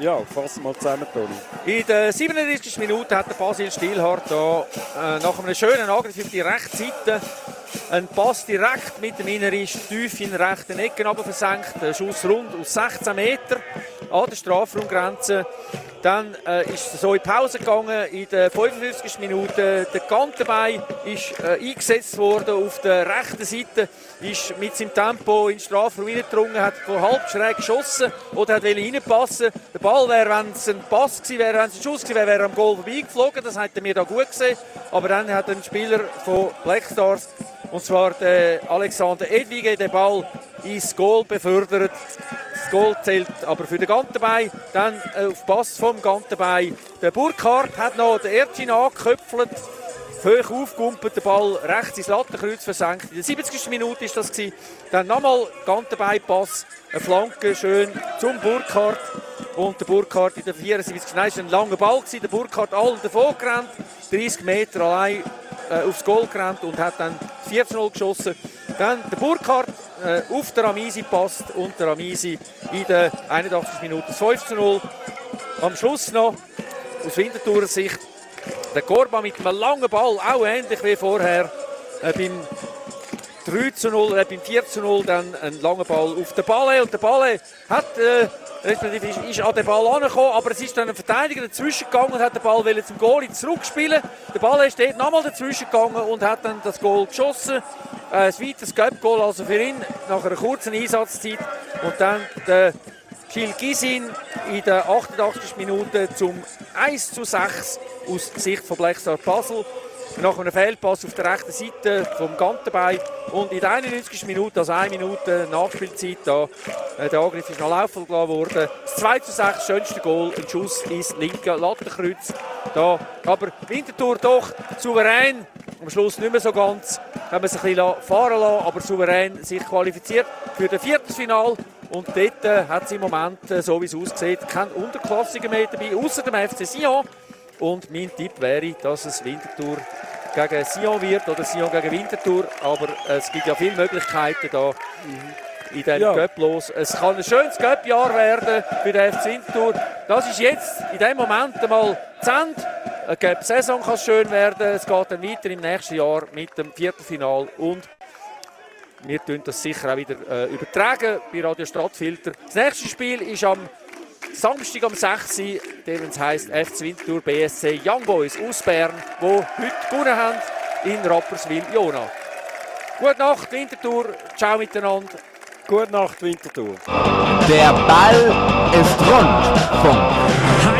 Ja, fassen wir zusammen, Toni. In der 37. Minute hat der Basil Stilhardt da, äh, nach einem schönen Angriff auf die rechte Seite ein Pass direkt mit dem Innenriss tief in den rechten Ecken versenkt. Ein Schuss rund aus 16 Meter an der Strafraumgrenze. Dann äh, ist es so in Pause gegangen. In der 55. Minute der Gantenbein ist äh, eingesetzt worden auf der rechten Seite. Ist mit seinem Tempo in den Strafraum reingedrungen, hat von halb schräg geschossen oder hat reinpassen. Der Ball wäre, wenn es ein Pass gewesen wäre, wenn es ein Schuss gewesen wäre, wäre am Goal vorbeigeflogen. Das hätten wir da gut gesehen. Aber dann hat ein Spieler von Black und zwar der Alexander Edwige den Ball ins Goal befördert. Das Goal zählt aber für den Gantenbein. Dann äh, auf Pass vom Gantenbein. Der Burkhardt hat noch den Ercin angeköpfelt. Hoch aufgegumpelt, der Ball rechts ins Lattenkreuz versenkt. In der 70. Minute ist das gewesen. Dann nochmal Gantenbein-Pass, eine Flanke schön zum Burkhardt. Und der Burkhardt in der 74. Nein, es war ein langer Ball. Gewesen. Der Burkhardt all davon gerannt, 30 Meter allein äh, aufs Goal gerannt und hat dann 4-0 geschossen. Dann der Burkhardt äh, auf der Ramisi passt und der Ramisi in der 81 Minuten 5-0. Am Schluss noch aus Winterthurer Sicht der Korba mit einem langen Ball, auch ähnlich wie vorher äh, beim 3 zu 0, äh, beim 4 zu 0 dann ein langer Ball auf den Balle und der Balle hat äh, respektive ist, ist an den Ball angekommen, aber es ist dann ein Verteidiger dazwischen gegangen und hat den Ball zum Goal zurückspielen. Der Ball ist dort nochmal dazwischen gegangen und hat dann das Goal geschossen. Äh, ein weiteres Göpp-Goal also für ihn nach einer kurzen Einsatzzeit und dann der Kilgisin in der 88. Minute zum 1 zu 6 aus Sicht von Blackstar Basel nach einem Fehlpass auf der rechten Seite vom Gantenbein und in der 91. Minute, also eine Minute Nachspielzeit, da, äh, der Angriff ist noch laufen gelassen worden. Das 2 zu 6, schönste Goal, ein Schuss ins linke Lattenkreuz. Da. Aber Winterthur doch souverän, am Schluss nicht mehr so ganz, haben wir sich ein bisschen fahren lassen, aber souverän sich qualifiziert für das Viertelfinale. Und dort äh, hat es im Moment, äh, so wie es aussieht, keinen Unterklassiger mehr dabei, außer dem FC Sion. Und mein Tipp wäre, dass es Winterthur gegen Sion wird oder Sion gegen Winterthur. Aber es gibt ja viele Möglichkeiten da in diesem ja. Cup los. Es kann ein schönes Cup-Jahr werden für den FC Winterthur. Das ist jetzt in dem Moment einmal zu Ende. Eine Cup-Saison kann schön werden. Es geht dann weiter im nächsten Jahr mit dem Viertelfinal und wir tun das sicher auch wieder äh, übertragen bei Radio Stadtfilter. Das nächste Spiel ist am Samstag am 6. der heisst FC Winterthur BSC Young Boys aus Bern, die heute gewonnen haben in Rapperswil-Jona. Gute Nacht, Winterthur. Ciao miteinander. Gute Nacht, Winterthur. Der Ball ist rund. Punkt.